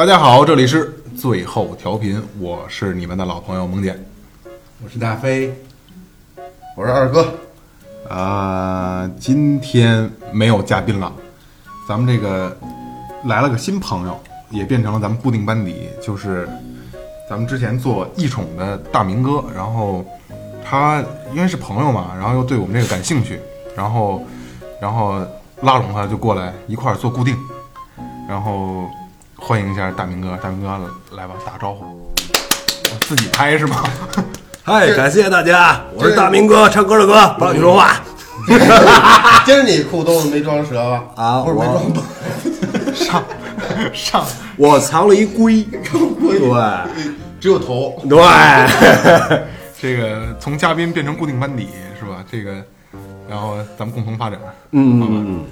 大家好，这里是最后调频，我是你们的老朋友萌姐。我是大飞，我是二哥，啊、今天没有嘉宾了，咱们这个来了个新朋友，也变成了咱们固定班底，就是咱们之前做异宠的大明哥，然后他因为是朋友嘛，然后又对我们这个感兴趣，然后然后拉拢他就过来一块儿做固定，然后欢迎一下大明哥，大明哥来吧，打招呼。我自己拍是吗？嗨，感谢大家，我是大明哥，唱歌的哥，不让你说话。今儿你裤兜子没装蛇吧？啊不是没我装吧？上上我藏了一龟，对只有头。对，这个从嘉宾变成固定班底是吧？这个，然后咱们共同发展。嗯嗯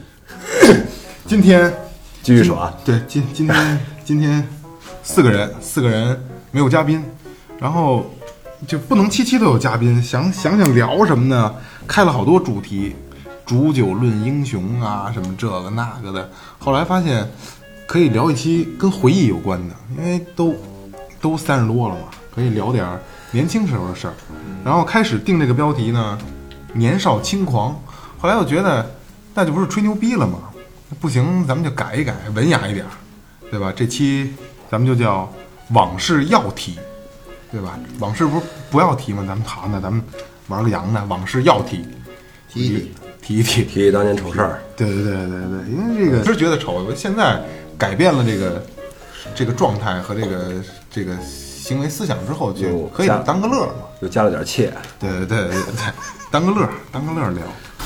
嗯，今天继续说啊，对今今天 今天四个人，四个人没有嘉宾，然后就不能期期都有嘉宾，想想想聊什么呢？开了好多主题，煮酒论英雄啊，什么这个那个的。后来发现可以聊一期跟回忆有关的，因为都都三十多了嘛，可以聊点年轻时候的事儿。然后开始定这个标题呢，年少轻狂。后来我觉得那就不是吹牛逼了吗？不行，咱们就改一改，文雅一点儿，对吧？这期咱们就叫往事要提，对吧？往事不是不要提吗？咱们好，呢咱们玩个洋的，往事要提，提一提，提一提。提起当年丑事儿，对对对对对，因为这个是觉得丑，我现在改变了这个这个状态和这个这个行为思想之后，就可以当个乐儿嘛。又加了点怯。对对对对对，当个乐儿，当个乐儿聊。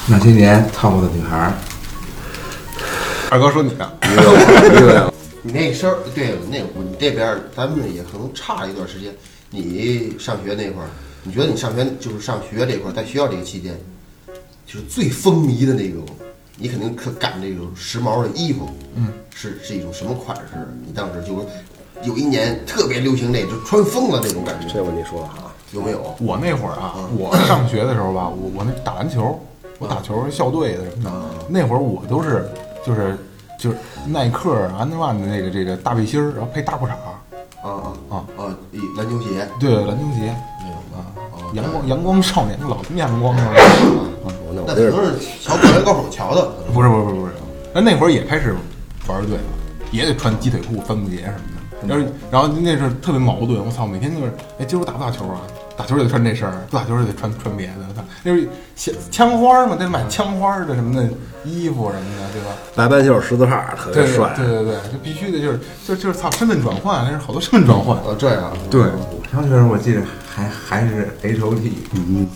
那些年套过的女孩儿，二哥说你啊，你那时候对那我你这边儿咱们也可能差一段时间。你上学那会儿，你觉得你上学就是上学这块儿，在学校这个期间，就是最风靡的那种，你肯定可赶这种时髦的衣服，嗯，是是一种什么款式？你当时就有一年特别流行那，就穿疯了那种感觉，这我跟你说的好，有没有？我那会儿啊，我上学的时候吧，我我那打篮球，我打球校队的什么的，那会儿我都是就是就是耐克、安德万的那个这个大背心儿，然后配大裤衩儿，啊啊啊啊！一篮球鞋，对，篮球鞋啊，阳光阳光少年老阳光了。我那可能是瞧灌篮高手瞧的。不是不是不是不是，那那会儿也开始玩乐队了，也得穿鸡腿裤、帆布鞋什么的。然后然后那是特别矛盾，我操，每天就是，哎，今儿我打不打球啊？打球也得穿这身儿，不打球也得穿穿别的。那是枪枪花儿嘛，得买枪花的什么的衣服什么的，对吧？白半袖十字叉，特对对别帅。对对对，就必须的，就是就就是操，身份转换，那是好多身份转换。哦，这样。对，我上学时候我记得还还是 H O T，嗯，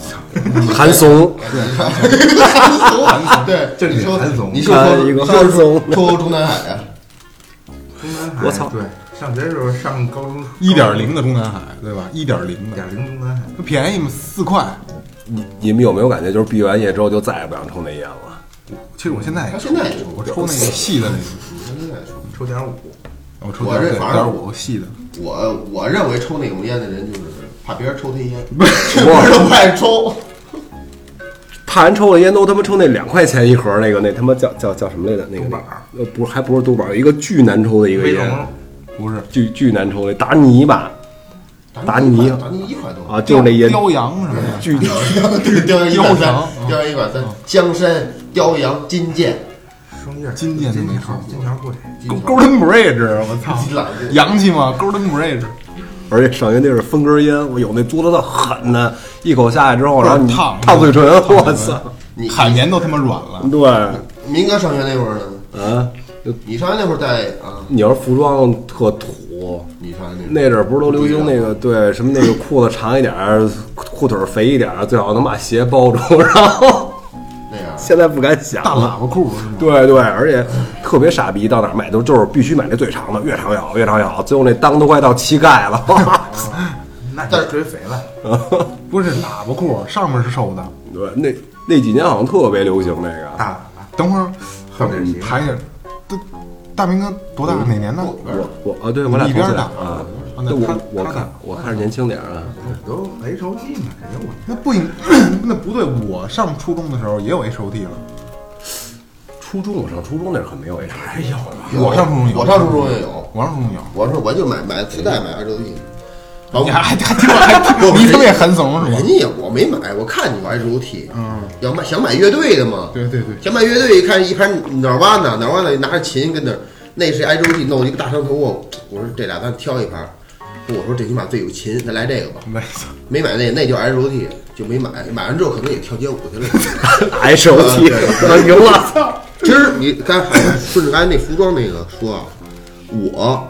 韩松，对，就你说是韩总你说看一个韩松说中南海啊，中南海，我操对，上学时候上高中一点零的中南海，对吧？一点零的，一点零中南海，不便宜吗？四块。你你们有没有感觉，就是毕完业之后就再也不想抽那烟了？其实我现在也他现在抽我抽那个细的那个，他现在抽。抽点五，我抽我点点这反正五细的。我我认为抽那种烟的人就是怕别人抽他烟，这边儿都不爱抽。怕人抽了烟都他妈抽那两块钱一盒那个那他妈叫叫叫什么来着？那个督板儿呃不还不是督板儿，有一个巨难抽的一个烟，威龙，不是巨巨难抽的达尼吧达尼达尼一块多，啊，就是那烟雕羊什么的。巨雕羊一块三雕羊，雕羊一块三，江山雕羊金剑，双叶金剑金那号条金条贵，Golden Bridge，我操，洋气吗？Golden Bridge，而且上学那是分根烟，我有那嘬的特狠的，一口下去之后，然后你烫烫嘴唇，烫我操！你海绵都他妈软了。对，明哥上学那会儿呢？啊，就你上学那会儿在啊？你要是服装特土，你上学那阵儿不是都流行那个对什么那个裤子长一点儿，裤腿儿肥一点儿，最好能把鞋包住，然后那样？现在不敢想大了。喇叭裤是吗？对对，而且特别傻逼，到哪儿买都就是必须买那最长的，越长越好，越长越好，最后那裆都快到膝盖了。那就追肥了，不是喇叭裤，上面是瘦的。对，那那几年好像特别流行那个。大喇叭，等会儿后面鞋排一下，大大明哥多大？哪年的？我我啊，对我俩一边大啊。那我我看我看着年轻点儿啊。都 H O T 买的我。那不应，那不对。我上初中的时候也有 H O T 了。初中我上初中那会儿可没有 H，还有啊，我上初中有，我上初中也有，我上初中有，我说我就买买磁带买 HOT，包括你还还还听我还不你特别狠怂是吧人？家我没买，我看你玩 HOT，嗯，要买想买乐队的嘛，对对对，想买乐队，一看一盘哪哇呢，哪哇呢，拿着琴跟那儿，那是 HOT 弄一个大长头我我说这俩咱挑一盘，我说最起码最有琴，咱来这个吧，没错，没买那那叫 HOT 就没买，买完之后可能也跳街舞去了。H O T，我赢了。其实你刚才 顺着刚才那服装那个说啊，我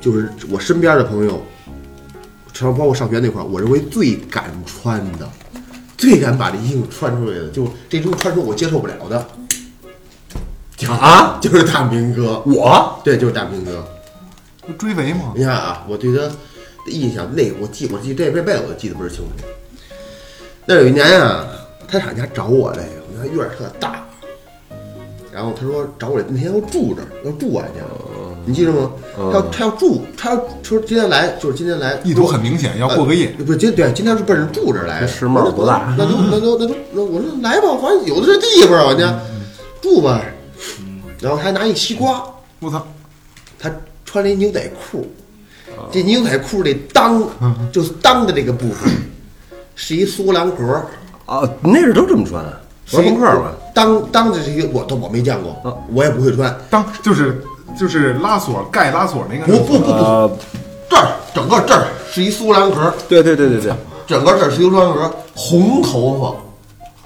就是我身边的朋友，上包括上学那块儿，我认为最敢穿的，最敢把这衣服穿出来的，就这种穿出我接受不了的，啊，就是大明哥。我 对，就是大明哥。不追肥嘛，你看啊，我对他的印象，那我记，我记这辈辈子我记得不是清楚。那有一年啊，他上家找我来，我们家院儿特大，然后他说找我来，那天要住这儿，要住俺家，你记得吗？他要他要住，他要说今天来，就是今天来，意图很明显，要过个夜。呃不，今对，今天是奔着住这儿来的。世贸多大那都那都那都那我说来吧，反正有的是地方啊，我家住吧。然后还拿一西瓜，我操，他穿了一牛仔裤，这牛仔裤这裆就是裆的这个部分，是一苏格兰格，啊，那阵都这么穿，玩朋克吧？裆裆的这些我都我没见过，我也不会穿。当就是就是拉锁盖拉锁那个，不不不不，呃，这儿整个这儿是一苏格兰格，对对对对对，整个这儿是一苏格兰格，红头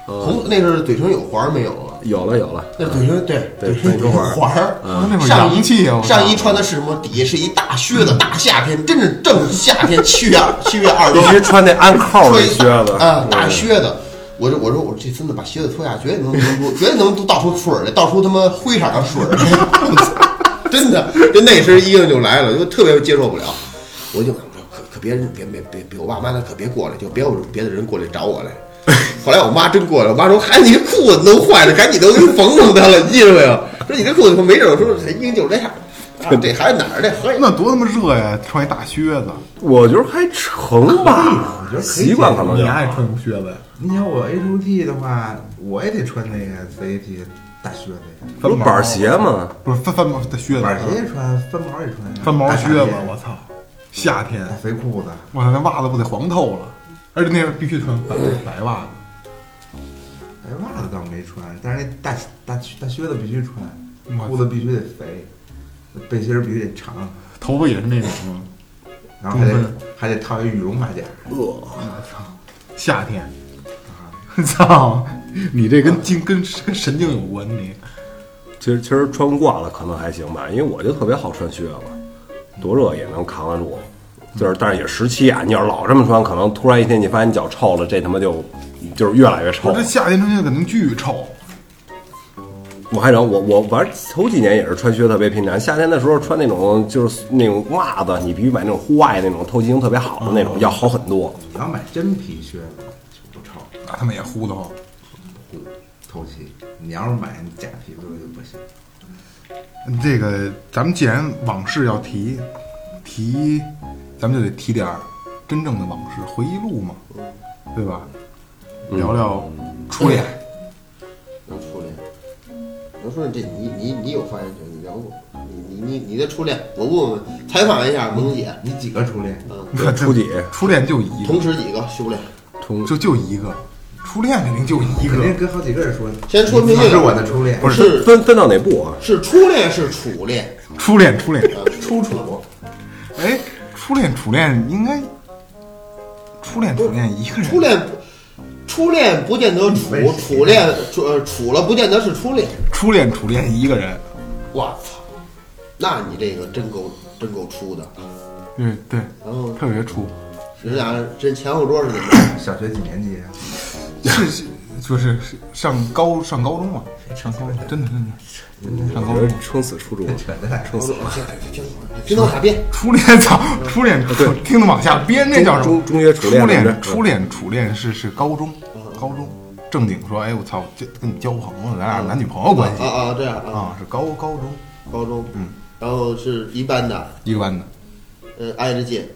发，红那是嘴唇有环儿没有啊？有了有了，那嘴唇对对嘴唇有有环儿上衣气啊上衣穿的是什么？底下是一大靴子，大夏天，真是正夏天，七月七月二十必须穿那安扣的穿一靴子啊，大靴子。我说我说我这孙子把靴子脱下，绝对能能绝对能都倒出水儿来，倒出他妈灰色的水儿来，真的，就那身衣裳就来了，就特别接受不了。我就我说可可别人别别别别，我爸妈他可别过来，就别有别的人过来找我来。后来我妈真过来，我妈说：“孩子，你这裤子弄坏了，赶紧都给缝缝它了，你记着没有？说你这裤子没事儿说这衣裳就这样。啊，这孩子哪儿的？那多他妈热呀！穿一大靴子，我觉得还成吧，我觉得习惯可能就你爱穿靴子呀？你想我 H O T 的话，我也得穿那个 C A T 大靴子呀，不是板鞋吗？不是翻翻毛的靴子，板鞋也穿，翻毛也穿呀，翻毛大靴子，我操！夏天，肥裤子，我操，那袜子不得黄透了？而且那必须穿白白袜子。白，袜子倒没穿，但是那大大大靴子必须穿，裤子必须得肥，背心儿必须得长，头发也是那种，然后还得还得套一羽绒马甲。我操！夏天，操！你这跟精跟跟神经有关，你其实其实穿惯了可能还行吧，因为我就特别好穿靴子，多热也能扛得住。就是，但是也时期啊，你要是老这么穿，可能突然一天你发现你脚臭了，这他妈就就是越来越臭我。这夏天穿靴子肯定巨臭。我还能我我反正头几年也是穿靴特别频繁，夏天的时候穿那种就是那种袜子，你必须买那种户外那种透气性特别好的那种，要好很多。你要买真皮靴臭，那他们也呼的慌。透气。你要是买假皮靴就不行。这个咱们既然往事要提，提，咱们就得提点儿真正的往事，回忆录嘛，对吧？聊聊初恋。聊初恋，我说这你你你有发言权，你聊过，你你你你的初恋，我问问，采访一下萌姐，你几个初恋？嗯，初几初恋就一个，同时几个初恋？同就就一个，初恋肯定就一肯定个。跟好几个人说。先说明是我的初恋，不是是分分到哪步啊？是初恋是初恋，初恋，初恋，啊，初处。哎，初恋，初恋应该，初恋，初恋一个人。初恋，初恋不见得处，处恋处呃处了不见得是初恋。初恋，初恋一个人。我操，那你这个真够真够粗的。对对，然后特别粗，人俩这前后桌是怎么着？小学几年级啊？是 是就是是上高上高中嘛，上高中，真的真的上高中。撑死初中，扯淡。撑死。听听懂哪边？初恋操，初恋初听得往下编，那叫什么？中中学初恋初恋初恋初恋是是高中，高中正经说，哎我操，这跟你交朋友，咱俩男女朋友关系啊啊这样啊，啊，是高高中高中，嗯，然后是一班的，一个班的，呃，挨着近，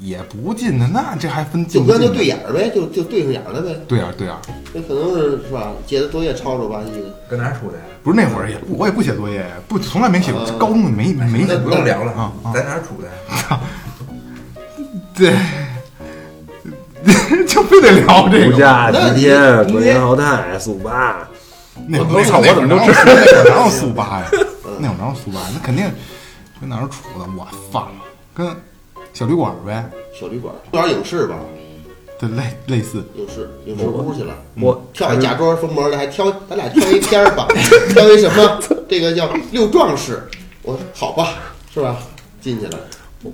也不近的，那这还分近不近？对眼儿呗，就就对上眼儿了呗。对眼儿对眼儿，那可能是是吧？写的作业抄抄吧唧的。跟哪儿出的呀？不是那会儿也不我也不写作业，不从来没写过，嗯高中没没写那过。不用聊了啊啊！在哪儿出的？对，就非得聊这个。物价那你几天，你国营豪泰、速八，那会我操儿那会儿我怎么哪有那会儿哪有速八呀？那会儿哪有速八？那肯定跟哪儿杵的？我放跟小旅馆呗，小旅馆，有点影视吧，对类类似。影视影视屋去了。我跳一假装疯魔的，还挑 咱俩挑一片儿吧，挑一什么？这个叫六壮士。我说好吧，是吧？进去了，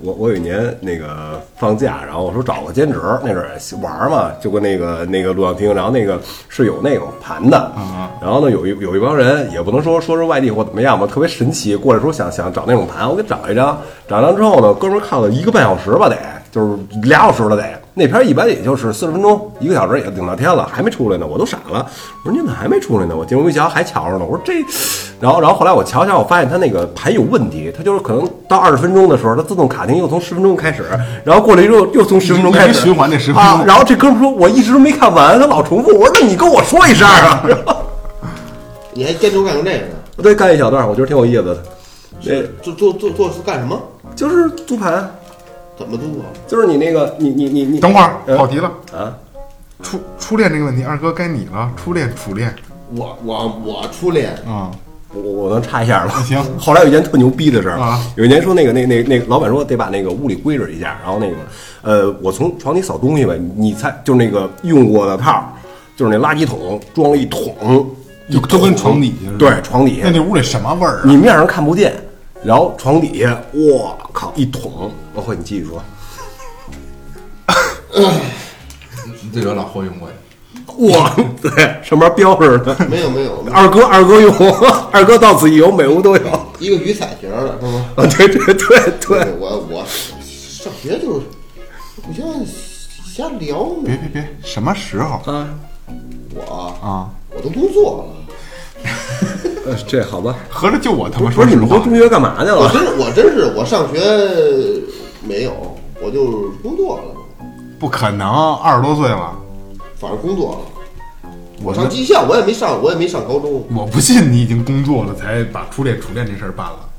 我我有一年那个放假，然后我说找个兼职，那阵儿玩儿嘛，就跟那个那个录像厅，然后那个是有那种盘的，啊然后呢有一有一帮人，也不能说说是外地或怎么样吧，特别神奇，过来说想想找那种盘，我给找一张，找一张之后呢，哥们儿看了一个半小时吧得，就是俩小时了得，那片儿一般也就是四十分钟，一个小时也顶到天了，还没出来呢，我都傻了，我说你怎么还没出来呢？我进屋一瞧还瞧着呢，我说这，然后然后后来我瞧瞧，我发现它那个盘有问题，它就是可能到二十分钟的时候，它自动卡停又从十分钟开始，然后过来之后又从十分钟开始循环这10分钟啊，然后这哥们儿说我一直都没看完，他老重复，我说那你跟我说一声啊。你还坚持干过这个呢？对干一小段，我觉得挺有意思的。那做做做做是干什么？就是租盘，怎么做啊？就是你那个你你你你等会儿呃跑题了，啊，初初恋这个问题，二哥该你了。初恋初恋我我我初恋，啊，我我能插一下吗？行 后来有一件特牛逼的事儿啊，有一年说那个那那那老板说得把那个屋里归置一下，然后那个呃，我从床底扫东西吧，你猜就是那个用过的套儿，就是那垃圾桶装了一桶，一就都跟床底下似的对，床底下那那屋里什么味儿啊？你面上看不见，然后床底下，我靠，一桶。王慧，你继续说。这个老霍用过的。哇，对，上面标着呢。没有没有，二哥，二哥用，二哥到此一游，每屋都有。啊，一个鱼彩瓶儿的是吗？啊对对对对，我我上学就是互相瞎聊别呢。别别，什么时候啊，我啊？我都工作了。呃，这好吧。合着就我他妈不是你们都中学干嘛去了？我真我真是我上学没有，我就工作了，不可能，二十多岁了，反正工作了。我我上技校，我也没上，我也没上高中。我不信你已经工作了才把初恋初恋这事儿办了。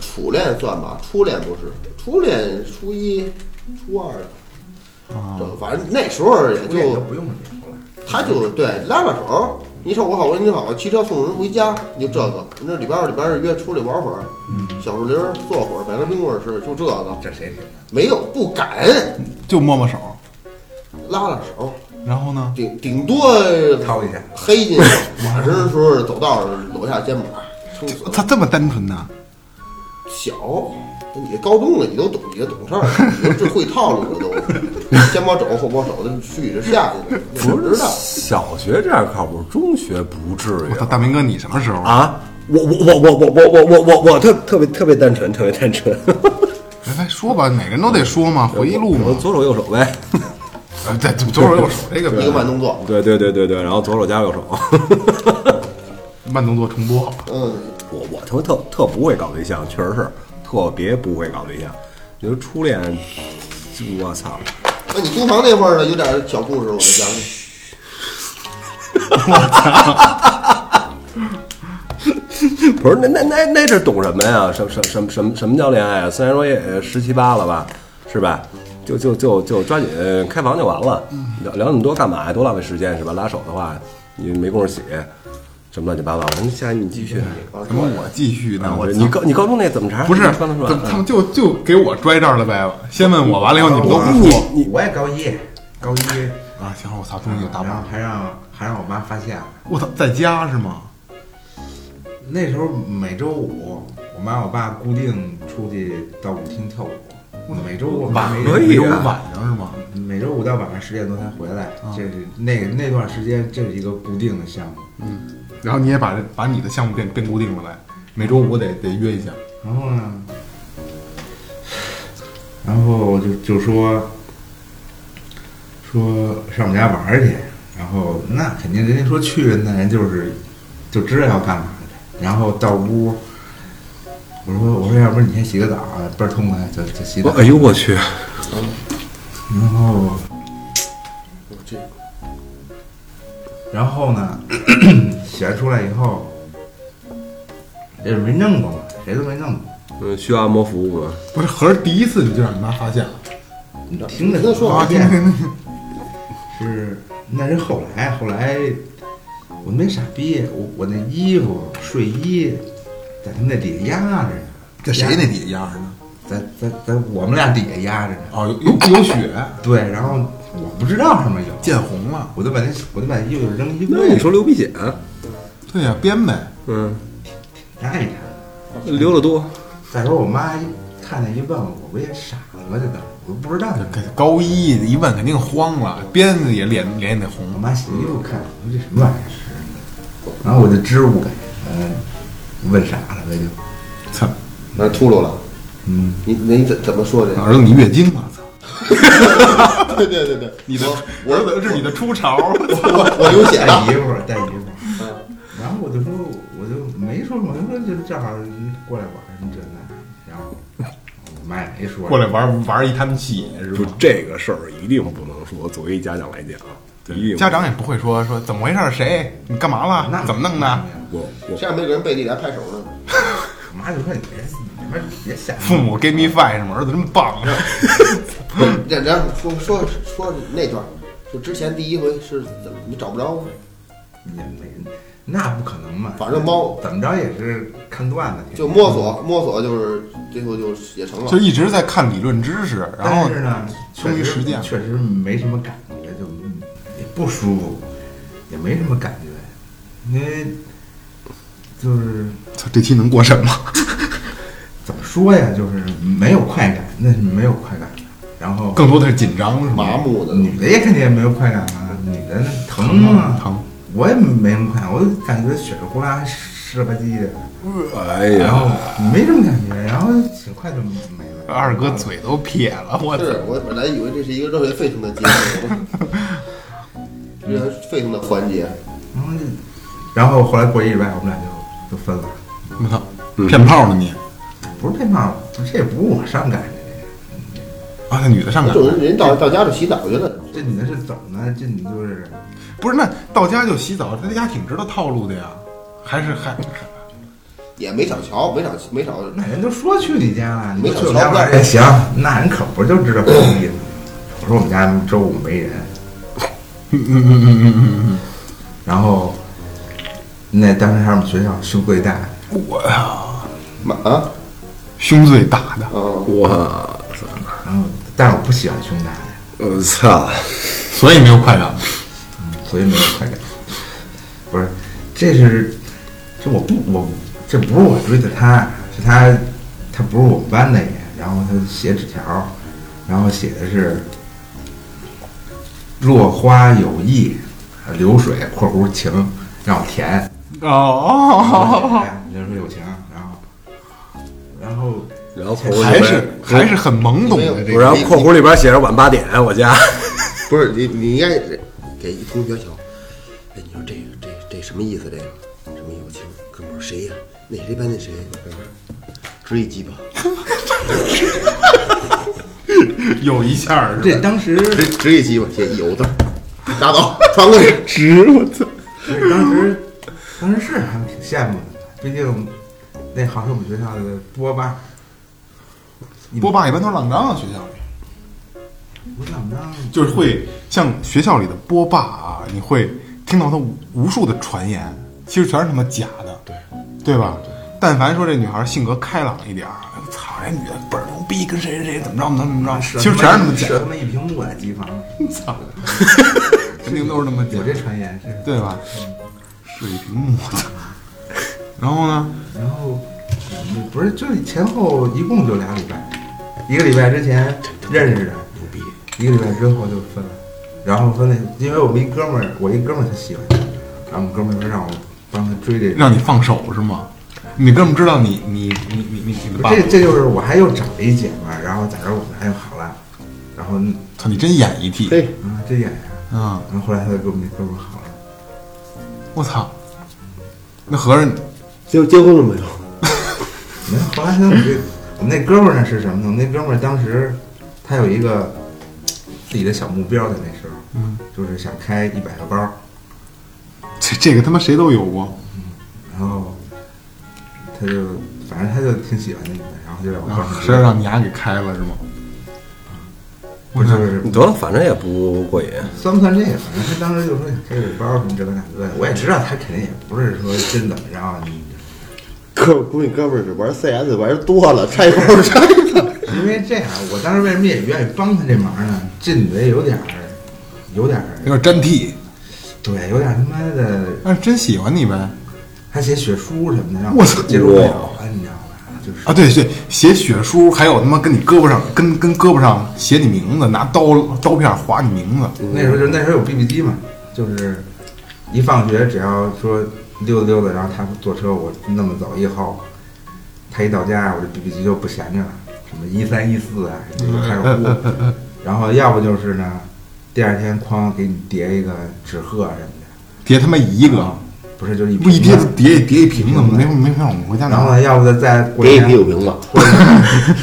初恋算吧，初恋不是，初恋初一、初二的，这反正那时候也就不用你出来。他就对拉拉手，你说我好，我说你好，骑车送人回家，你就这个。那礼拜二、礼拜日约出来玩会儿，小树林儿坐会儿，买根冰棍儿吃，就这个，这谁？没有不敢就摸摸手，拉拉手，然后呢？顶顶多掏一下，黑进去，晚上的时候走道儿搂下肩膀，撑死了。他这么单纯呢？小，你高中了，你都懂，你都懂事儿，你都这会套路了都，先摸肘后摸手的去着下去了，你不知道。小学这样靠谱，中学不至于我操，大明哥，你什么时候？啊。我我我我我我我我我我特特别特别单纯，特别单纯。来 来说吧，每个人都得说嘛，回忆录嘛。左手右手呗。呃，对，左手右手这个一个慢动作，对对对对对，然后左手加右手。慢动作重播，嗯，我我他妈特特不会搞对象，确实是特别不会搞对象。觉得初恋，我操！那你租房那会儿呢，有点小故事，我讲讲。不是那那那那这懂什么呀？什什什什么什么叫恋爱啊？虽然说也十七八了吧，是吧？就就就就抓紧开房就完了，聊聊那么多干嘛呀？多浪费时间是吧？拉手的话，你没工夫洗，什么乱七八糟的。那下你继续。什么我继续呢？我你高你高中那怎么查？不是，他们就就给我拽这儿了呗？先问我，完了以后你们都不你说你我也高一，高一，啊？行，我操，终于有答案了！还让还让我妈发现了。我操，在家是吗？那时候每周五，我妈我爸固定出去到舞厅跳舞。每周五晚每可以晚上是吗？每周五到晚上十点多才回来，这是那那段时间这是一个固定的项目。然后你也把这把你的项目变变固定了来，每周五得得约一下。然后呢，然后就就说说上我们家玩儿去，然后那肯定人家说去，那人就是就知道要干嘛的。然后到屋，我说我说要不然你先洗个澡，倍儿痛快就就洗澡。哎呦我去！然后我这 然后呢，写出来以后，这是没弄过嘛，谁都没弄过。嗯，需要按摩服务吗？不是合着第一次你就让你妈发现了你听着跟他说啊？好听听听听，是那是后来，后来我没傻逼，我我那衣服睡衣在他们那底下压着呢，在谁那底下压着呢？在在在我们俩底下压着呢。哦，有有有血，对，然后我不知道上面有，见红了。我就把那我就把衣服扔衣柜里，那你说流鼻血？对呀、编呗。嗯，看一看。留的多。再说我妈一看见一问我，我不也傻了吗？这当时我都不知道。这高一一问肯定慌了，编的也脸脸也得红我红。妈洗衣服看，我说这什么玩意儿是？然后我就支吾感，嗯，问傻了呗就，操，那秃噜了，嗯，你那你怎怎么说的？儿子你月经了，操！对对对对，你的我儿子是你的初潮。我我流血带了衣，服带衣服，然后我就说我就没说我就说就正好过来玩儿什么这那，然后我妈也没说过来玩玩一滩血是就吧？这个事儿一定不能说，作为家长来讲，一定家长也不会说说怎么回事儿，谁你干嘛了那，怎么弄的？我我这样没有人背地里还拍手呢。我 妈就说你别你别别瞎父母 give me five 什么儿子真棒，然然后说说说那段儿，就之前第一回是怎么你找不着吗？也没，那不可能嘛，反正猫怎么着也是看段子，就摸索摸索，就是最后就也成了。就一直在看理论知识，然后但是呢，终于确实实践确实没什么感觉，就也不舒服，也没什么感觉，因为就是操这期能过审吗？怎么说呀，就是没有快感，那是没有快感的。然后更多的是紧张是？麻木的，女的也肯定也没有快感啊，女的疼啊，疼。我也没什么快感，我就感觉血呼啦湿吧唧的，哎然后呀，没什么感觉，然后挺快就没了。二哥嘴都撇了，我！是我本来以为这是一个热血沸腾的节目，热血沸腾的环节。然后就，然后后来过一礼拜，我们俩就就分了。我操，骗炮呢你？不是骗炮，这也不是我上赶的，啊，那女的上赶这种人人到到家就洗澡去了，这女的是怎么呢？这女就是不是？那到家就洗澡，他在家挺知道套路的呀，还是还也没少瞧，没少没少。那人都说去你家了，没少就去我家瞧玩儿也行，那人可不就知道什么意思。我说我们家周五没人，嗯嗯嗯嗯嗯嗯然后那当时还是我们学校胸最大，嗯，我呀，妈啊，胸最大的，嗯，我然后但是我不喜欢胸大的，我操！所以没有快感。所以没有快感。不是，这是这我不我这不是我追的他，是他他不是我们班的也，然后他写纸条，然后写的是落花有意，流水（括弧情）让我填。哦，流水有情，然后然后然后括弧还是还是很懵懂的这个然。后括弧里边写着晚八点，我家。不是你你应该给一同学瞧。哎，你说这个这这什么意思？这个什么友情？哥们儿谁呀？哪谁班那谁？哥们儿，直一鸡巴，有一下儿是吧？这当时直直一鸡巴，写有字儿，拿走传过去。直我操！对当时当时是还挺羡慕的，毕竟那好像我们学校的波霸。波霸一般都是浪张啊，学校里不怎么着，就是会像学校里的波霸啊，你会听到他无无数的传言，其实全是他妈假的，对对吧？但凡说这女孩性格开朗一点儿，我操，这女的倍儿牛逼，跟谁谁谁怎么着怎么着，其实全是他妈假射他妈一屏幕在机房，的，操，肯定都是他妈假有这传言是。对吧？是一屏幕的。然后呢？然后嗯不是，就是前后一共就俩礼拜，一个礼拜之前认识的，一个礼拜之后就分了，然后分了，因为我们一哥们儿，我一哥们儿他喜欢他，然后我们哥们儿说让我帮他追这个，让你放手是吗？你哥们知道你你你你你你的爸爸这，这就是我还又找了一姐们儿，然后在这儿我们还又好了，然后操，你真演一替对，啊这演员，啊！然后后来他就跟我们那哥们儿好了，我操，那合着结结婚了没有？没有，后来他我们这我们那哥们儿呢是什么呢？我们那哥们儿当时他有一个自己的小目标在那时候，嗯，就是想开一百个包，这这个他妈谁都有过。然后他就反正他就挺喜欢那个的，然后就让我然后帮他谁让让你俩给开了是吗？不是得了，反正也不过瘾。算不算这个？反正他当时就说开个包什么这个那个的，我也知道他肯定也不是说真怎么着，你 哥，估计哥们儿是玩 CS 玩多了，拆包拆的。因为这样，我当时为什么也愿意帮他这忙呢？这女的有点儿，有点儿，有点真替，对，有点儿他妈的，那是真喜欢你呗。还写血书什么的，让我操接受不了啊，你知道吧？就是啊，对对，写血书，还有他妈跟你胳膊上跟跟胳膊上写你名字，拿刀刀片划你名字。那时候就那时候有 BB 机嘛，就是一放学只要说溜达溜达，然后他坐车，我那么走以后，他一到家，我这 BB 机就不闲着了，什么一三一四啊，就开始呼，然后要不就是呢，第二天哐给你叠一个纸鹤什么的，叠他妈一个，不是就是一不一叠叠一叠一瓶子，没没法我们回家拿。然后呢，要不再再过几给天啤酒瓶子，过几天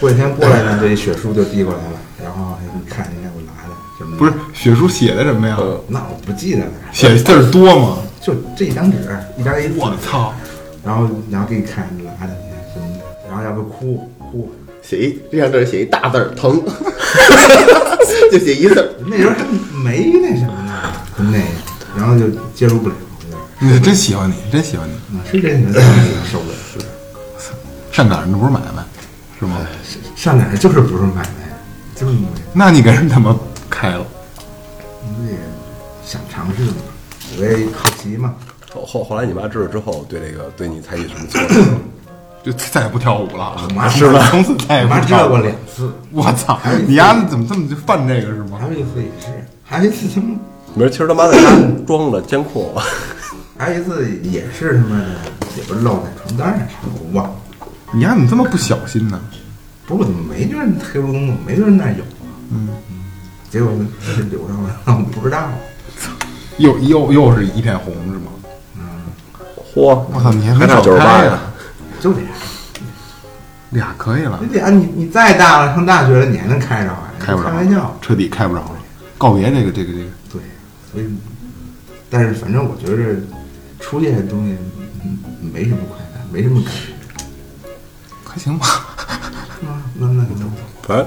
过几天过来呢，这一血书就递过来了，然后哎你看人家我拿的什么的，不是血书写的什么呀？那我不记得了，写字儿多吗？就这一张纸，一张 A 四，我操！然后然后给你看拿的什么的，然后要不哭哭，写一这张字写一大字儿疼，就写一字儿。那时候还没那什么呢，就那个，然后就接受不了，你真喜欢你，真喜欢你。嗯是这个 受不了，是上赶着那不是买卖，是吗？上哪儿就是不是买卖，就是那你给人他妈开了，因为想尝试嘛，我也好奇嘛，后后后来你妈知道之后，对这个对你采取什么措施？就再也不跳舞了。是吧？从此再也我不妈知道过跳了。两次，我操！你丫怎么这么就犯这个是吗还？有一次也是，还有一次他妈，没事，其实他妈在家装了监控，还有一次也是他妈的，也不是露在床单上，我忘了，你丫怎么这么不小心呢？不是我怎么没觉得黑咕隆咚，没觉得那有啊，嗯，结果留上了，我不知道，又又又是一片红是吗？嗯嚯！我操，你还没还差少九十八呀开呀？！就俩，俩可以了，你俩你你再大了，上大学了，你还能开着啊？开不着，开玩笑，彻底开不着了。告别这个这个这个，对，所以，但是反正我觉着初恋的东西嗯没什么快感，没什么感觉，还行吧？那那？那那那反正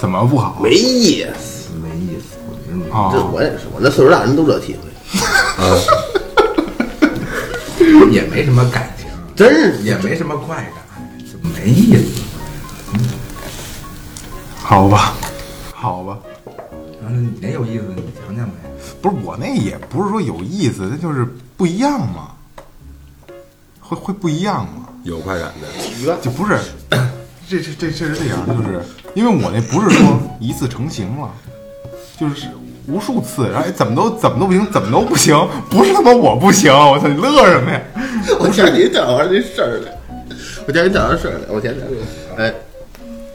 怎么不好？没意思。没意思，我觉得没啊这我也是，我那岁数大人都这体会，也没什么感情，真是也没什么快感，就没意思。好吧，好吧，然后你那有意思，你讲讲呗。不是我那也不是说有意思，它就是不一样嘛，会会不一样嘛，有快感的，就不是，这这这这是这样，就是因为我那不是说一次成型了，就是无数次，然后哎怎么都怎么都不行，怎么都不行，不是他妈我不行，我操，你乐什么呀？我前几天讲完这事儿来，我前几天讲完事儿来，我前两天，哎，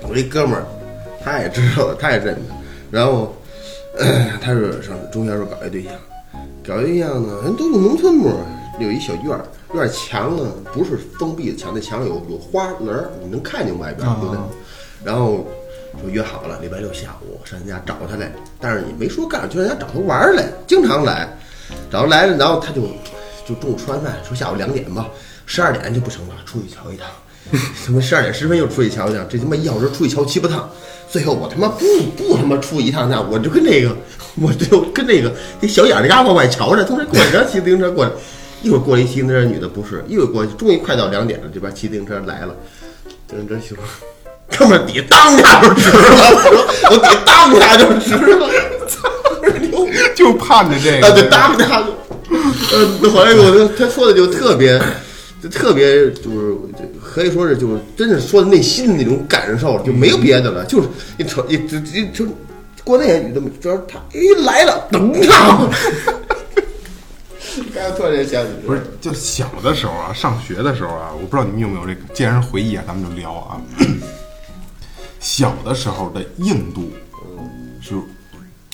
我一哥们儿，他也知道，他也认得，然后，呃 他是上中学时候搞一对象，搞一对象呢，人都是农村嘛，有一小院儿，院儿墙呢不是封闭的墙，那墙有有花轮儿，你能看见外边儿，对不对？然后就约好了，礼拜六下午上人家找他来，但是你没说干，就人家找他玩儿来，经常来，找他来了，然后他就就中午吃完饭，说下午两点吧，十二点就不成了，出去瞧一趟。他妈十二点十分又出去瞧一趟，这他妈一小时出去瞧七八趟，最后我他妈不不他妈出一趟那，我就跟那个，我就跟那个那小眼儿嘎往外瞧着，从这过来，骑自行车过来，一会儿过来一骑自行车女的不是，一会儿过去，终于快到两点了，这边骑自行车来了，自行妇。哥们儿底当下就直了，我说我底当下就直了，操，牛！就盼着这啊，对，当一下就，呃，那后来我就他说的就特别，就特别就是就可以说是就是真是说的内心的那种感受，就没有别的了，就是一瞅一就就就国内女的主要是他一来了，等上，刚才突然间想起不是，就小的时候啊，上学的时候啊，我不知道你们有没有这个，既然是回忆啊，咱们就聊啊。小的时候的硬度是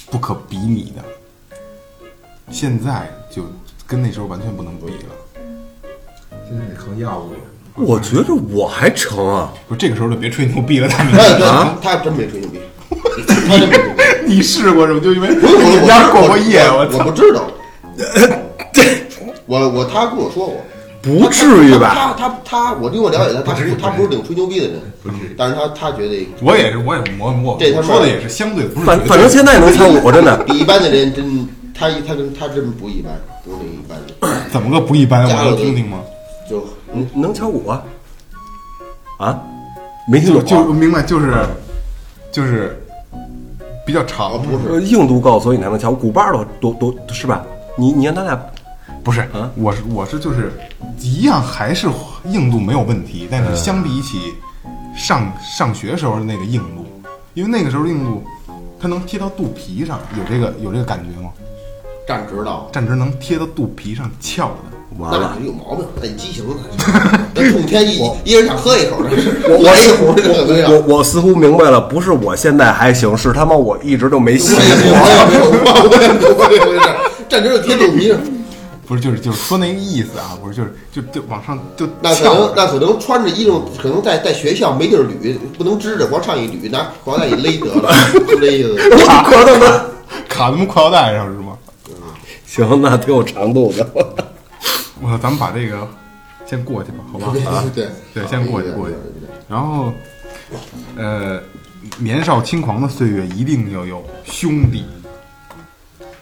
不可比拟的，现在就跟那时候完全不能比了。现在得靠药物，我觉着我还成啊，不是这个时候就别吹牛逼了，他们。他他真没吹牛逼。你试过是吗？就因为我我你们家过过夜，我操！不知道。我我他跟我说过，不至于吧？他他他，我据我了解他，他不他不是顶吹牛逼的人，不至于但是他他觉得我也是，我也我我这他说的也是相对，不是反反正现在能敲鼓，真的。比一般的人真，他他跟他真不一般，不是那一般的，怎么个不一般？我能听听吗？就能能敲鼓啊？啊？没听就懂啊。就明白，就是就是比较长哦，不呃是，硬度高，所以你才能敲鼓把都都多多是吧？你你让他俩不是嗯，我是我是就是一样，还是硬度没有问题，但是相比起上上学时候的那个硬度，因为那个时候硬度它能贴到肚皮上，有这个有这个感觉吗？站直了，站直能贴到肚皮上翘的。那完了。有毛病，那你畸形的，那冲天一一人想喝一口，这是我来一壶。我我似乎明白了，不是我现在还行，是他妈我一直都没 戏我也没没站直就贴肚皮上，不是，就是就是说那个意思啊，不是，就是就就往上就那可能那可能穿着衣裳，可能在在学校没地儿捋，不能支着，往上一捋，拿裤腰带一勒得了，就这意思。可能的。卡他妈裤腰带上是吗？行，那挺有长度的。我操，咱们把这个先过去吧，好吧？啊，对对，先过去过去。然后，呃，年少轻狂的岁月一定要有兄弟，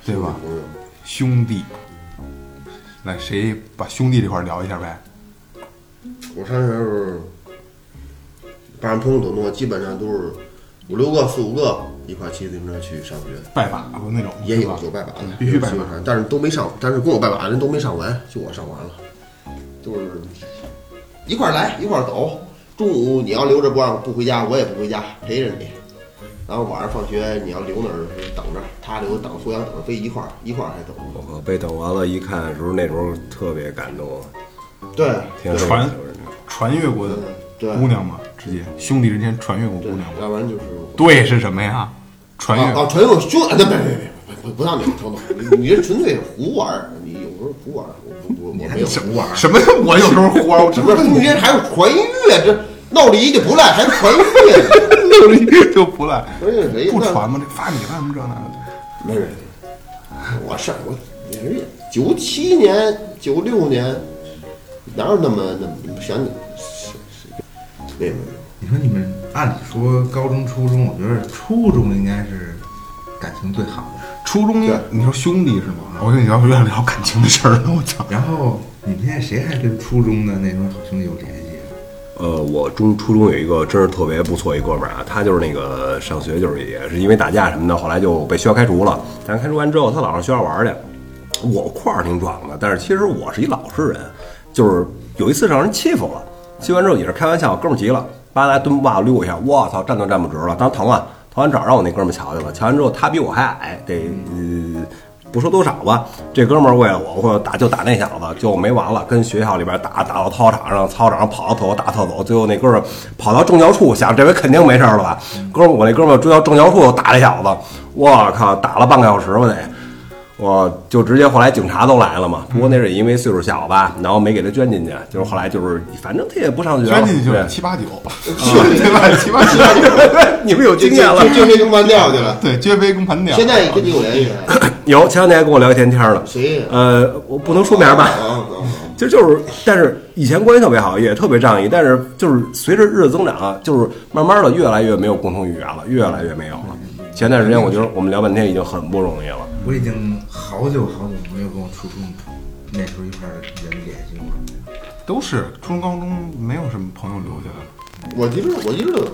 对吧？兄弟，来，谁把兄弟这块儿聊一下呗？我上学的时候，班上朋友多多，基本上都是五六个、四五个一块骑自行车去上学，拜把子那种，也有有拜把子，必须拜把基本上，但是都没上，但是跟我拜把子人都没上完，就我上完了，就是一块儿来一块儿走。中午你要留着不让不回家，我也不回家，陪着你。然后晚上放学你要留那儿等着，他留等互相等着飞一块儿一块儿还走。我靠被等完了，一看的时候，那时候特别感动，对，挺受传传越过的对姑娘嘛，直接兄弟之间传越过姑娘嘛。要不然就是对是什么呀？传越啊啊，传有兄，那别别别别不不那个程度，你你这纯粹是胡玩儿，你有时候胡玩儿，我我没有胡玩儿。什么？我有时候活儿，我什么中间还有传阅，这闹离就不赖，还传阅，就不赖，不是谁？不传吗？这发米饭什么这那的。没人。我上我人家九七年、九六年，哪有那么那么想你？是是，没有没有。你说你们按理说高中、初中，我觉得初中应该是感情最好的。初中对你说兄弟是吗？我跟你聊有点聊感情的事儿了，我操！然后你们现在谁还跟初中的那种好兄弟有联系？呃，我中初中有一个真是特别不错一哥们儿啊，他就是那个上学就是也是因为打架什么的，后来就被学校开除了。但开除完之后，他老上学校玩去。我块儿挺壮的，但是其实我是一老实人，就是有一次让人欺负了，欺负完之后也是开玩笑，哥们儿急了，扒来蹲袜子溜一下，我操，站都站不直了，当时疼啊，疼完找让我那哥们儿瞧去了，瞧完之后他比我还矮，得呃不说多少吧，这哥们儿为了我，我打就打那小子，就没完了，跟学校里边打打到操场上，操场上跑到头，打特走，最后那哥们儿跑到政教处，想这回肯定没事儿了吧？哥们儿，我那哥们儿追到政教处打这小子，我靠，打了半个小时吧得。我就直接后来警察都来了嘛，不过那是因为岁数小吧，然后没给他捐进去，就是后来就是反正他也不上学了，捐进去就是对七八九，对吧？七八九，你们有经验了就，就这跟完掉去了。对，撅杯跟盘吊。现在跟你有联系没？有前两天还跟我聊一天天了，谁呀？呃，我不能出名儿吧！其实就是，但是以前关系特别好，也特别仗义，但是就是随着日子增长啊，就是慢慢的越来越没有共同语言了，越来越没有了。前段时间我觉得我们聊半天已经很不容易了。我已经好久好久没有跟我初中那时候一块儿的人联系过了。都是初中、高中没有什么朋友留下来。我一直我一直都有，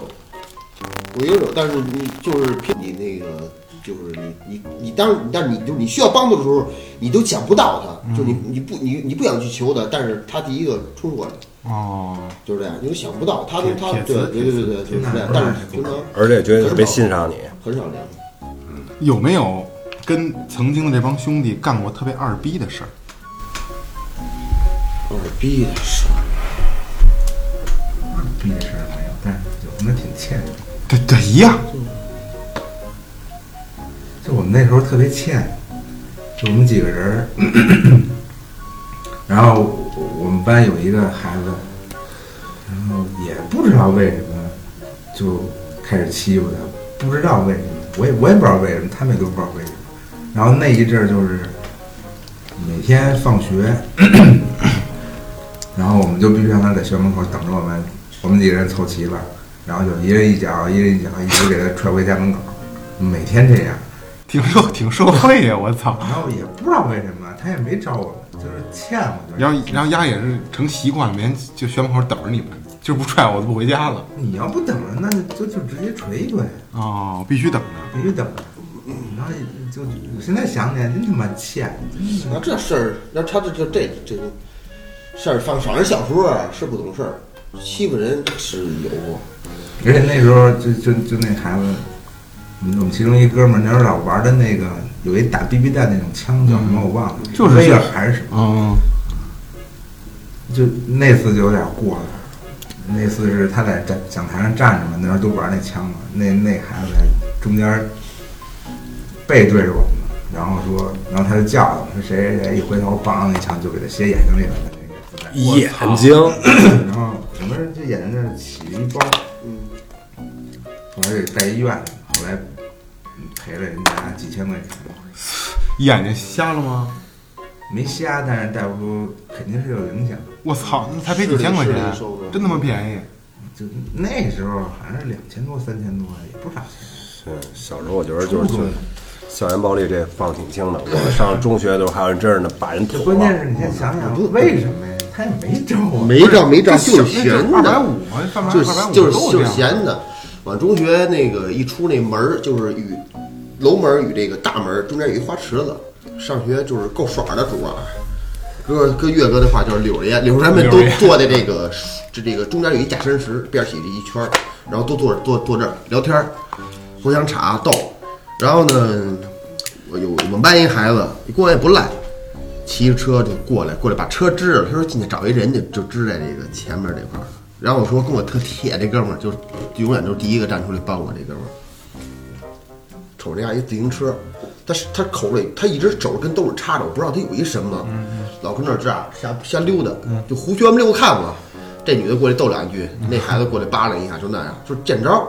我一直有，但是你就是偏你那个，就是你你你当，但是你就你需要帮助的时候，你都想不到他，就你你不你你不想去求他，但是他第一个冲过来，哦，就是这样，你就想不到他都他对对对对对就是这样，但是平常而且觉得特别欣赏你，很少联系。有没有跟曾经的这帮兄弟干过特别二逼的事儿？二逼的事儿，二逼的事儿没有，但是有的挺欠的。对对，一样。那时候特别欠，就我们几个人儿，然后我们班有一个孩子，然后也不知道为什么就开始欺负他，不知道为什么，我也我也不知道为什么，他们也都不知道为什么。然后那一阵儿就是每天放学，然后我们就必须让他在学校门口等着我们，我们几个人凑齐了，然后就一人一脚，一人一脚，一直给他踹回家门口，每天这样。挺社挺社会呀，我操！然后也不知道为什么，他也没招我们，就是欠我。然后然后丫也是成习惯了，每天就学门口等着你们，就是不踹我就不回家了。你要不等着，那就就直接捶一顿，哦，必须等着。必须等着。然后就我现在想起来真他妈欠，那这事儿，那他这这这这个事儿，反反正小时候啊是不懂事儿，欺负人是有过。而且那时候就就就那孩子，我们其中一哥们儿那时候老玩的那个有一打 BB 弹那种枪叫什么我忘了，就是威尔还是什么，嗯，就那次就有点过了。那次是他在讲讲台上站着嘛，那时候都玩那枪嘛，那那孩子在中间背对着我们，然后说，然后他就叫了，说谁谁谁，一回头，梆，那枪就给他斜眼睛里了，那个子弹。眼睛，然后整个人就眼睛那起了一包，嗯，后来给带医院后来嗯赔了人家几千块钱，眼睛瞎了吗？没瞎，但是大夫肯定是有影响。我操，那才赔几千块钱真他妈便宜。就那时候好像是两千多、三千多，也不少钱。嗯，小时候我觉得就是就校园暴力这放挺轻的。我上中学的时候还有人真是的把人这捅了，关键是你先想想，为什么呀？他也没招啊。没招没招，就是闲二百的，五嘛，就是二百五就是就是这样。闲的。往中学那个一出那门儿，就是与楼门儿与这个大门儿中间有一花池子，上学就是够爽的主啊。哥跟岳哥的话就是柳爷，柳爷们都坐在这个这这个中间有一假山石，边儿起这一圈儿，然后都坐着坐坐这儿聊天儿，互相插逗。然后呢，我有我们班一孩子，一过来也不赖，骑着车就过来，过来把车支着。他说进去找一人家，就支在这个前面这块儿。然后我说跟我特铁这哥们儿，就永远都是第一个站出来帮我这哥们儿。瞅人家一自行车，他是他口里他一直手跟兜里插着，我不知道他有一什么，老跟那儿这样瞎瞎溜达，就胡学么溜看嘛。这女的过来逗两句，那孩子过来扒拉一下，就那样，就见招儿。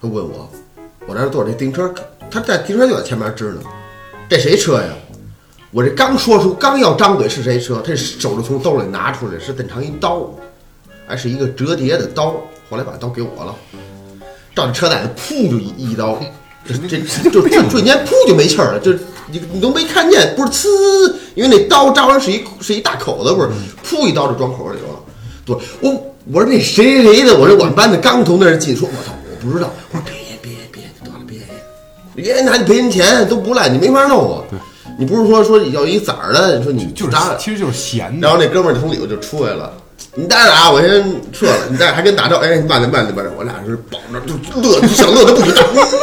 他问我，我在这坐着这自行车，他在自行车就在前面支呢，这谁车呀？我这刚说出，刚要张嘴是谁车，他这手就从兜里拿出来，是这么长一刀，还是一个折叠的刀。后来把刀给我了，照着车带子噗就一一刀，这这就就瞬间噗就没气儿了，就你你都没看见，不是呲，因为那刀扎完是一是一大口子，不是噗一刀就装口里头了。对，我我说那谁谁谁的，我说我们班的刚从那儿进，说我操，我不知道，我说别别别，得了别，别拿你赔人钱都不赖，你没法弄我。你不是说说要一崽儿的，你说你就是其实就是闲的。然后那哥们儿从里头就出来了。你带着啊，我先撤了。你带着还跟打招呼，哎，慢点慢点慢点。我俩是抱着就乐，想乐的不行，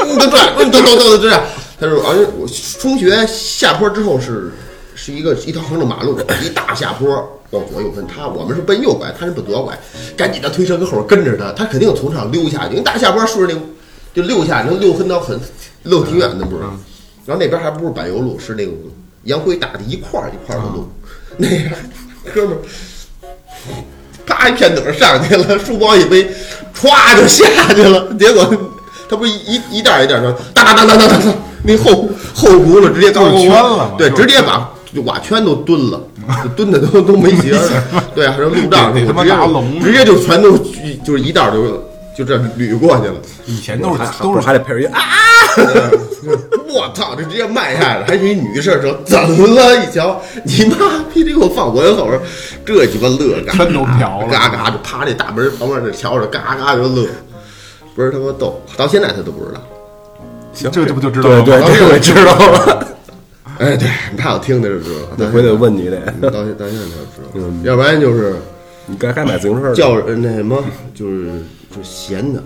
嗯，都转，嗯，都都都都这样。他说，而且我中学下坡之后是是一个一条横着马路，一大下坡，往左右分。他我们是奔右拐，他是奔左拐，赶紧的推车跟后边跟着他，他肯定从上溜下去。因为大下坡顺着那就溜下，能溜分到很溜挺远的，不是？然后那边还不是柏油路，是那个烟灰打的一块儿一块儿的路，那样哥们儿。啪一片腿上去了，书包一背，歘就下去了。结果他不是一一袋一袋说，当当当当当当当，那后后轱辘直接就是圈了对，直接把瓦圈都蹲了，就蹲的都都没 形儿。对，还有路障，直接直接就全都就是一袋就就这捋过去了。以前都是还都是还得配着一啊，我操！这直接迈开了，还是一女士说怎么了？一瞧，你妈逼的给我放我后边，这鸡巴乐，嘎全都飘了嘎嘎就趴这大门旁边那瞧着，嘎嘎就乐，不是他妈逗，到现在他都不知道。行，这这不就知道了吗？对对，这我 知道了。哎，对他要听的就知道，那回得问你得，到现到现在才知道，要不然就是你该该买自行车了叫那什么，就是就是闲的。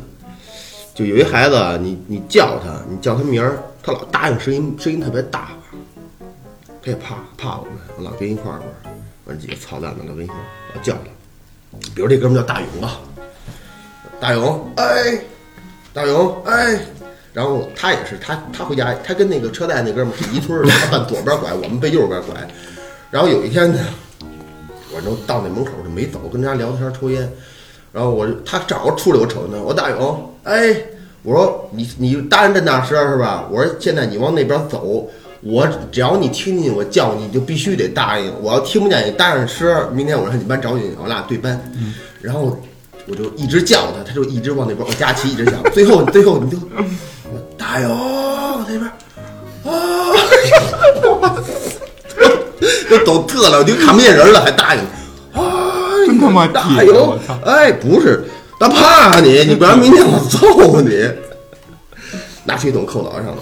就有一孩子，你你叫他，你叫他名儿，他老答应声音声音特别大，他也怕怕我们，我老跟一块儿玩儿，完几个操蛋的老跟一块儿老叫他。比如这哥们儿叫大勇吧，大勇，哎，大勇，哎，然后他也是，他他回家，他跟那个车贷那哥们儿是一村儿的，他奔左边拐，我们奔右边拐。然后有一天呢，我就到那门口就没走，跟人家聊天抽烟。然然后我就他正好出来，我瞅见他，我大勇，哎，我说你你答应这大声是吧？我说现在你往那边走，我只要你听见我叫你，你就必须得答应。我要听不见你答应声，明天我上你班找你，我俩对班。然后我就一直叫他，他就一直往那边，我佳琪一直叫，最后最后你就大勇那边啊，都走特了，我就看不见人了，还答应。哎，真他妈大铁勇我操！哎，不是，他怕你，你不然明天我揍你。拿水桶扣脑袋上了，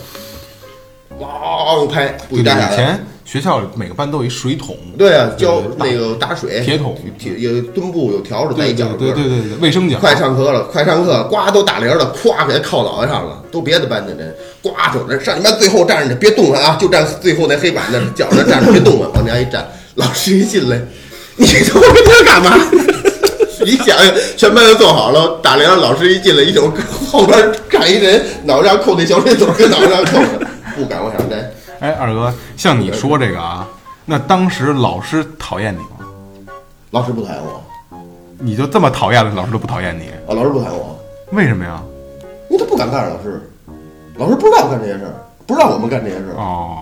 咣拍，不对对，许摘下来。以前学校每个班都有一水桶，对啊，浇那个打水，铁桶铁有墩布有条子在对一角对对对对对，卫生角，快上课了，快上课，呱都打铃了，咵给他靠脑袋上了，都别的班的人，呱走那上你妈最后站着，别动弹啊，就站最后那黑板那儿角那站着，别动弹，往那一站，老师一进来，你他妈跟这干嘛？你想想，全班都坐好了，打铃，老师一进来，一瞅后边站一人，脑袋上扣那小水桶，跟脑袋上扣着，不敢往上摘。哎，二哥，像你说这个啊，那当时老师讨厌你吗？老师不讨厌我，你就这么讨厌了，老师都不讨厌你，啊，老师不讨厌我，为什么呀？因为他不敢干，老师，老师不知道干这些事儿，不让我们干这些事儿。哦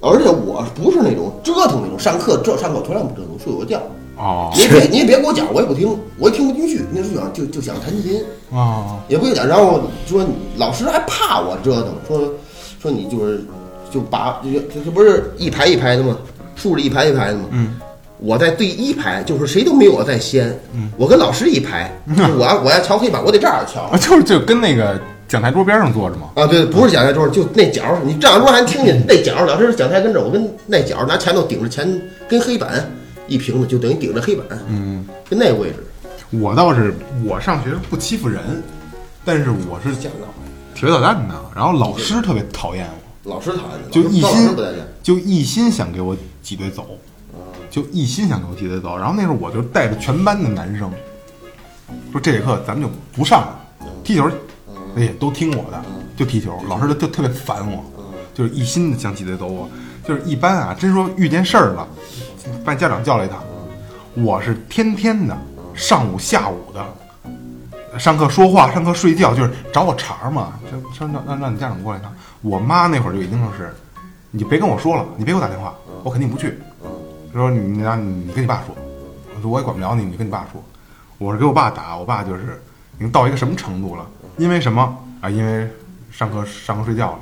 而且我不是那种折腾那种，上课这上课从来不折腾，睡我觉。哦你也别你也别给我讲，我也不听，我也听不进去。那时候想就就想弹琴，哦，也不用讲。然后说你老师还怕我折腾，说说你就是就把这这这不是一排一排的吗？竖着一排一排的吗？嗯，我在第一排，就是谁都没有我在先。嗯，我跟老师一排，我要我要敲黑板，我得这样瞧。啊，就是就跟那个讲台桌边上坐着吗。啊，对，不是讲台桌，就那角儿，你这样说还听见那角儿，老师讲台跟这，我跟那角儿拿前头顶着前，跟黑板一平的，就等于顶着黑板，嗯，跟那个位置。我倒是我上学不欺负人，但是我是讲道铁血捣蛋的，然后老师特别讨厌我，老师讨厌的，就一心。就一心想给我挤兑走，就一心想给我挤兑走。然后那时候我就带着全班的男生，说这节课咱们就不上了，踢球去。哎呀，都听我的，就踢球。老师就就特别烦我，就是一心的想挤兑走我。就是一般啊，真说遇见事儿了，把家长叫来一趟，我是天天的上午下午的，上课说话，上课睡觉，就是找我茬嘛，就说让让让你家长过来一趟。我妈那会儿就已经说是，你就别跟我说了，你别给我打电话，我肯定不去。说你你让你跟你爸说，我说我也管不了你，你跟你爸说。我是给我爸打，我爸就是已经到一个什么程度了？因为什么啊？因为上课上课睡觉了，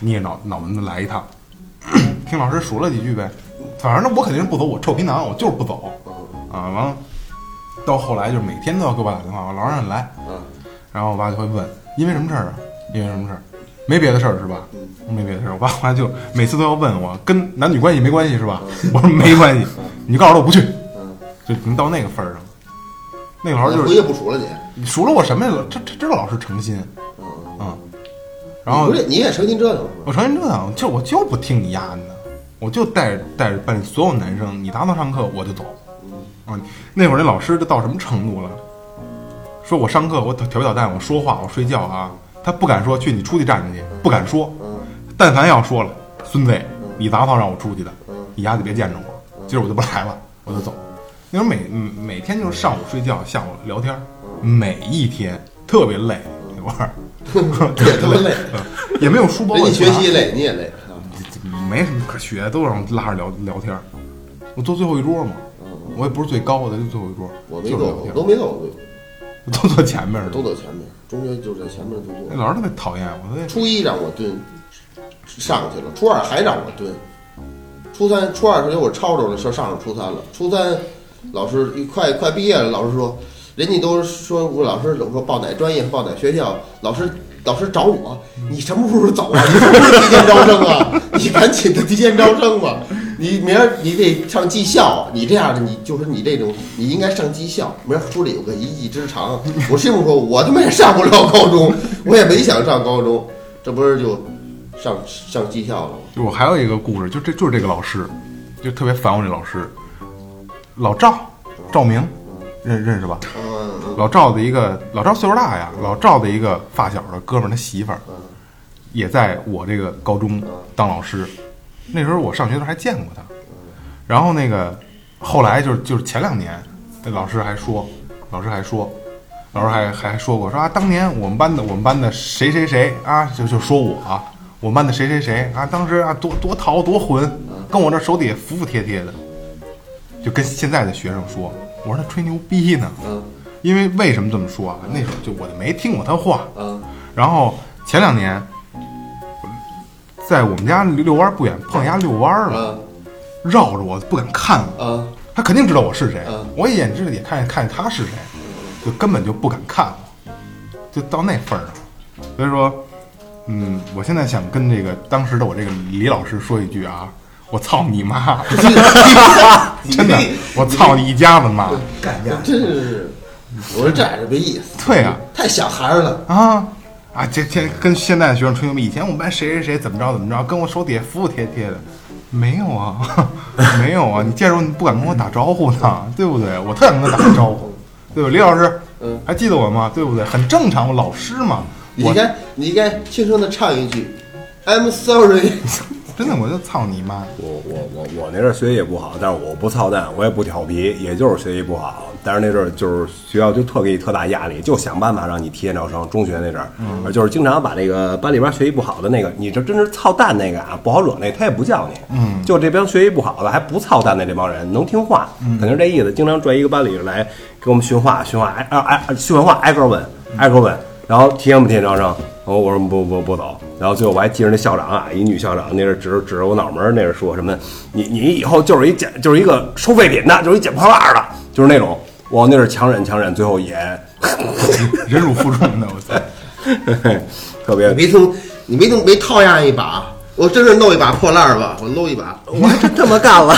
捏脑脑门子来一趟，听老师数了几句呗。反正我肯定是不走，我臭皮囊，我就是不走啊。完了，到后来就是每天都要给我爸打电话，我老让你来。然后我爸就会问，因为什么事儿啊？因为什么事儿？没别的事儿是吧？没别的事儿。我爸后来就每次都要问我，跟男女关系没关系是吧？我说没关系，你告诉他我不去，就已经到那个份儿上了。那个老师就回是去不数了你，你数落我什么呀？这这知道老师诚心，嗯，然后不是你也成心折腾？我诚心折腾，就我就不听你丫的，我就带着带着班里所有男生，你打扫上课我就走。啊，那会儿那老师都到什么程度了？说我上课我调皮捣蛋，我说话我睡觉啊，他不敢说去你出去站着去，不敢说。但凡要说了，孙子，你打扫让我出去的，你丫就别见着我，今儿我就不来了，我就走。那时候每嗯每天就是上午睡觉，下午聊天，每一天特别累那会儿，特别累，嗯 也没有书包，人家学习累，你也累。啊没什么可学，都让我拉着聊聊天儿。我坐最后一桌嘛，我也不是最高的，就最后一桌，我没坐过，就是聊天都没坐过，都坐前面儿都。坐前面。中学就在前面就坐。那老师特别讨厌我，初一让我蹲，上去了；初二还让我蹲，初三、初二时候我抄着了，上上了初三了。初三老师一快快毕业了，老师说，人家都说我老师怎么说报哪专业报哪学校，老师老师找我，你什么时候走啊？你什么时候提前招生啊？你赶紧的提前招生吧。你明儿你得上技校，你这样的你就是你这种，你应该上技校，明儿书里有个一技之长。我师傅说，我他妈也上不了高中，我也没想上高中，这不是就上上技校了吗？就我还有一个故事，就这就是这个老师，就特别烦我这老师，老赵，赵明，认认识吧？老赵的一个老赵岁数大呀，老赵的一个发小的哥们儿，他媳妇儿也在我这个高中当老师。那时候我上学的时候还见过他，然后那个后来就是就是前两年，那老师还说老师还说，老师还还说过说啊，当年我们班的我们班的谁谁谁啊，就就说我啊，我们班的谁谁谁啊，当时啊多多淘多混，跟我这手底下服服帖帖的，就跟现在的学生说，我说他吹牛逼呢，嗯因为为什么这么说啊？那时候就我就没听过他话，嗯然后前两年，在我们家遛弯儿不远碰人家遛弯儿了，嗯绕着我不敢看我，嗯他肯定知道我是谁嗯，我一眼之也看看他是谁，就根本就不敢看我，就到那份儿上。所以说，嗯，我现在想跟这个当时的我这个李老师说一句啊，我操你妈！真的，我操你一家子妈！干架。真是，我说这是没意思，对啊，太小孩儿了。啊啊！这这跟现在的学生吹牛逼，以前我们班谁谁谁怎么着怎么着，跟我手底下服服帖帖的，没有啊，没有啊！你见着你不敢跟我打招呼呢，对不对？我特想跟他打个招呼，对吧？李老师，嗯，还记得我吗？对不对？很正常，我老师嘛，你应该你应该轻声的唱一句，I'm sorry。真的我就操你妈！我我我我那阵儿学习也不好，但是我不操蛋，我也不调皮，也就是学习不好。但是那阵儿就是学校就特给你特大压力，就想办法让你提前招生。中学那阵儿，嗯就是经常把那个班里边学习不好的那个，你这真是操蛋那个啊，不好惹那，他也不叫你。嗯，就这帮学习不好的还不操蛋的这帮人，能听话，嗯肯定是这意思。经常拽一个班里来给我们训话，训话挨挨挨训完话挨个问，挨个问，然后提前不提前招生？然后我说不不不走，然后最后我还记着那校长啊，一女校长，那是指着指着我脑门儿，那是说什么？你你以后就是一捡就是一个收废品的，就是一捡破烂儿的，就是那种。我那是强忍强忍，最后也忍辱负重的，我操！特别你没听你没听没套样一把，我真是弄一把破烂儿吧，我搂一把，我还真这么干了。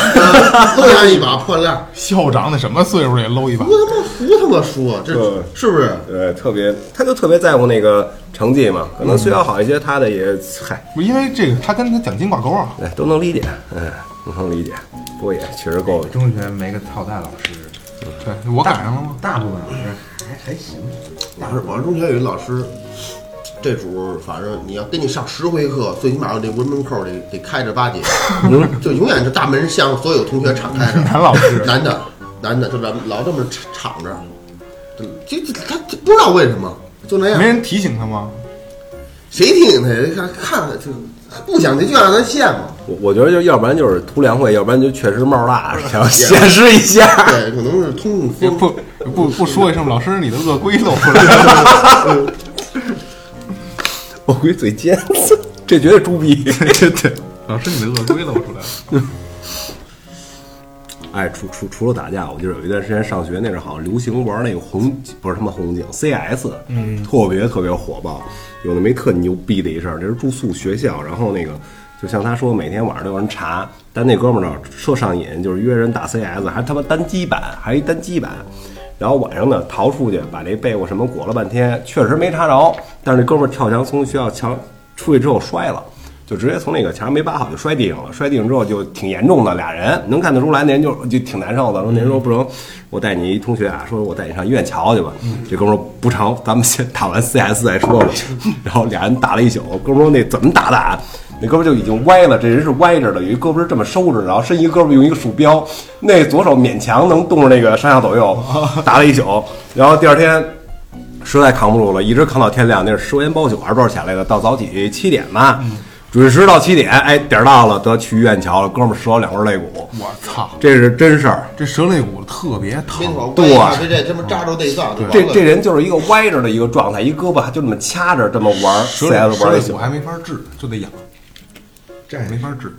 搂人家一把破烂儿，校长那什么岁数也搂一把我，他妈服他妈说，这对是不是？对，特别，他就特别在乎那个成绩嘛。可能学校好一些，他的也嗨，不因为这个他跟他奖金挂钩啊。哎，都能理解，嗯，都能理解。不过也确实够中学没个操蛋老师，对我赶上了吗？大部分老师还还行。老师，我们中学有一老师，这主反正你要跟你上十回课，最起码这文门口得得开着八节，就永远这大门向所有同学敞开着。男老师男的，男的，就老老这么敞着，就就他他不知道为什么就那样没，人提醒他吗？谁提醒他呀？看看就不想听就让他羡慕。我我觉得就要不然就是图凉快，要不然就确实冒大，想显示一下。对，可能是通通风。也不不不说一声，老师你的恶龟露出来了。我估计嘴尖，这绝对猪逼。对对，老师你的鳄龟露出来了。哎，除除除了打架，我记得有一段时间上学那阵儿，好像流行玩那个红，不是他妈红警，CS，嗯，特别特别火爆。有那么一特牛逼的一事儿，这是住宿学校，然后那个就像他说，每天晚上都有人查，但那哥们儿呢说上瘾，就是约人打 CS，还他妈单机版，还一单机版。然后晚上呢逃出去，把这被窝什么裹了半天，确实没查着，但是那哥们儿跳墙从学校墙出去之后摔了。就直接从那个墙上没扒好就摔地上了，摔地上之后就挺严重的，俩人能看得出来，那人就就挺难受的。说那人说不成，我带你一同学啊，说我带你上医院瞧去吧。这哥们儿说不成，咱们先打完 CS 再说吧。然后俩人打了一宿，哥们儿说那怎么打的啊？那哥们儿就已经歪了，这人是歪着的，有一胳膊是这么收着，然后伸一个胳膊用一个鼠标，那左手勉强能动着那个上下左右，打了一宿。然后第二天实在扛不住了，一直扛到天亮。那是十块钱包宿还是多少钱来的？到早起七点吧，准时到七点，哎，点儿到了，得去医院瞧了。哥们儿折了两根肋骨，我操，这是真事儿。这折肋骨特别别疼。对这这这么扎着内脏，这这人就是一个歪着的一个状态，一胳膊就这么掐着这么玩折肋，CS 玩一宿折肋骨。还没法治，就得养，这没法治，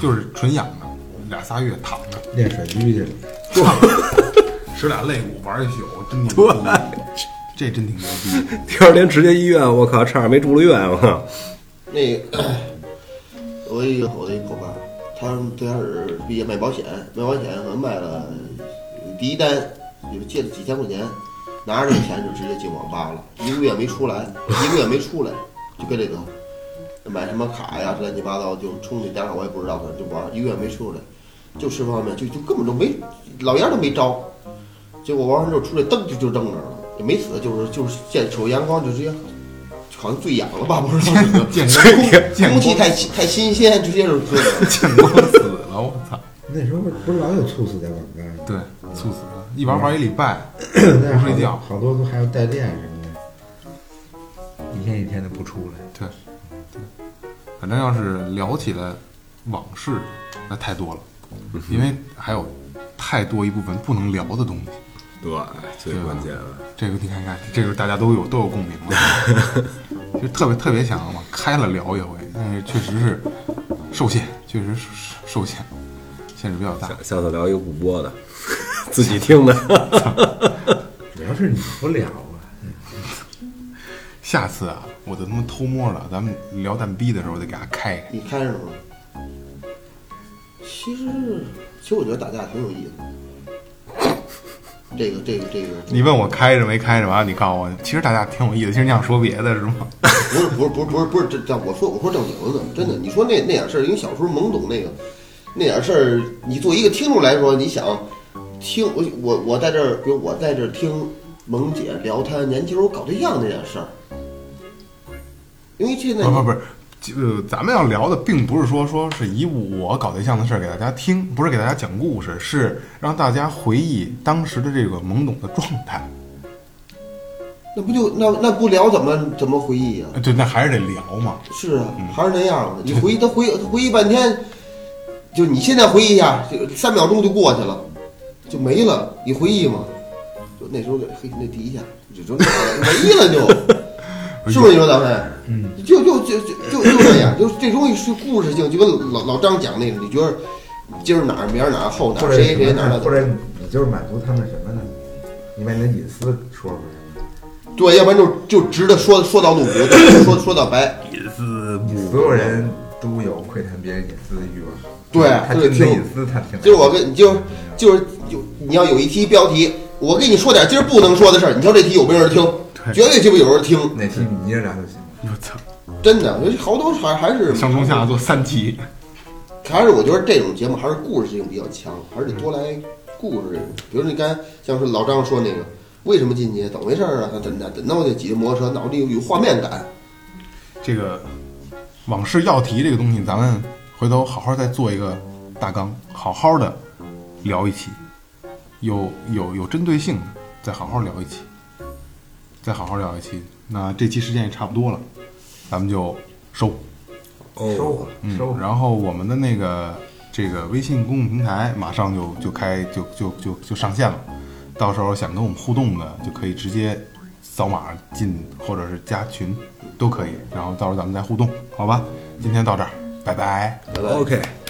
就是纯养的，俩仨月躺着，练甩狙去了。使俩肋骨玩一宿，真牛逼，这真挺牛逼。第二天直接医院，我靠，差点没住了院，我靠。那个，我一个我的一伙伴，他最开始毕业卖保险，卖保险可能卖了第一单，就是借了几千块钱，拿着这个钱就直接进网吧了，一个月没出来，一个月没出来，就跟这个买什么卡呀，乱七八糟就充那点卡我也不知道，反正就玩，一个月没出来，就吃方便面，就就根本就没老烟都没招，结果玩完之后出来噔就就扔那儿了，也没死，就是就是见瞅阳光就直接。好像醉氧了吧？不知道怎么见空见见空气太太新鲜，直接就醉了。见光死了，我操！那时候不是老有猝死在网？对，猝死了，一玩玩一礼拜，不睡觉好多都还要带练什么的，一天一天的不出来。对，对，反正要是聊起来往事，那太多了，因为还有太多一部分不能聊的东西。对，最关键的。这个你看看，这个大家都有都有共鸣了，就特别特别想往开了聊一回，但是确实是受限，确实是受限，限制比较大。下下次聊一个不播的，自己听的。主要是你不聊啊，下次啊，我就他妈偷摸了，咱们聊蛋逼的时候我得给他开开。你开什么？其实，其实我觉得打架挺有意思的。这个，这个，这个，你问我开着没开着完，你告诉我，其实大家挺有意思。其实你想说别的是吗？不是，不是，不是，不是，不是，这这，我说，我说正经的，真的。你说那那点事儿，因为小时候懵懂，那个那点事儿，你作为一个听众来说，你想听我我我在这儿，比如我在这儿听萌姐聊她年轻时候搞对象那点事儿，因为现在不不不是，呃，咱们要聊的并不是说说是以我搞对象的事儿给大家听，不是给大家讲故事，是让大家回忆当时的这个懵懂的状态。那不就那那不聊怎么怎么回忆呀、呃对，那还是得聊嘛。是啊，还是那样的。你回忆他回他回忆半天，就你现在回忆一下，就三秒钟就过去了，就没了。你回忆嘛？就那时候嘿那第一下就就没了就，是不是？你说咱们，嗯，就就就就就就这样，就这东西是故事性，就跟老老张讲那个，你觉得今儿哪儿明儿哪儿后哪儿谁谁哪儿哪儿或者你就是满足他们什么呢？你把你的隐私说出来。对，要不然就就直的说说到露骨，说说到白。隐私所有人都有窥探别人隐私的欲望。对他就是听隐私，他听。就是我跟就是就是有你要有一题标题，我跟你说点今儿不能说的事儿，你说这题有没有人听？绝对鸡巴有人听，哪题你捏着俩就行。我操，真的，我觉得好多还还是上中下做三集，还是我觉得这种节目还是故事性比较强，还是得多来故事。比如你刚才像是老张说那个，为什么进去？怎么回事啊？他怎怎怎弄的？几个摩托车，脑子里有有画面感。这个往事要提这个东西，咱们回头好好再做一个大纲，好好的聊一期，有有有针对性的，再好好聊一期，再好好聊一期。那这期时间也差不多了，咱们就收。收嗯收，然后我们的那个这个微信公众平台马上就就开就就就就上线了，到时候想跟我们互动的就可以直接扫码进或者是加群都可以，然后到时候咱们再互动，好吧？今天到这儿，拜拜。拜拜。OK。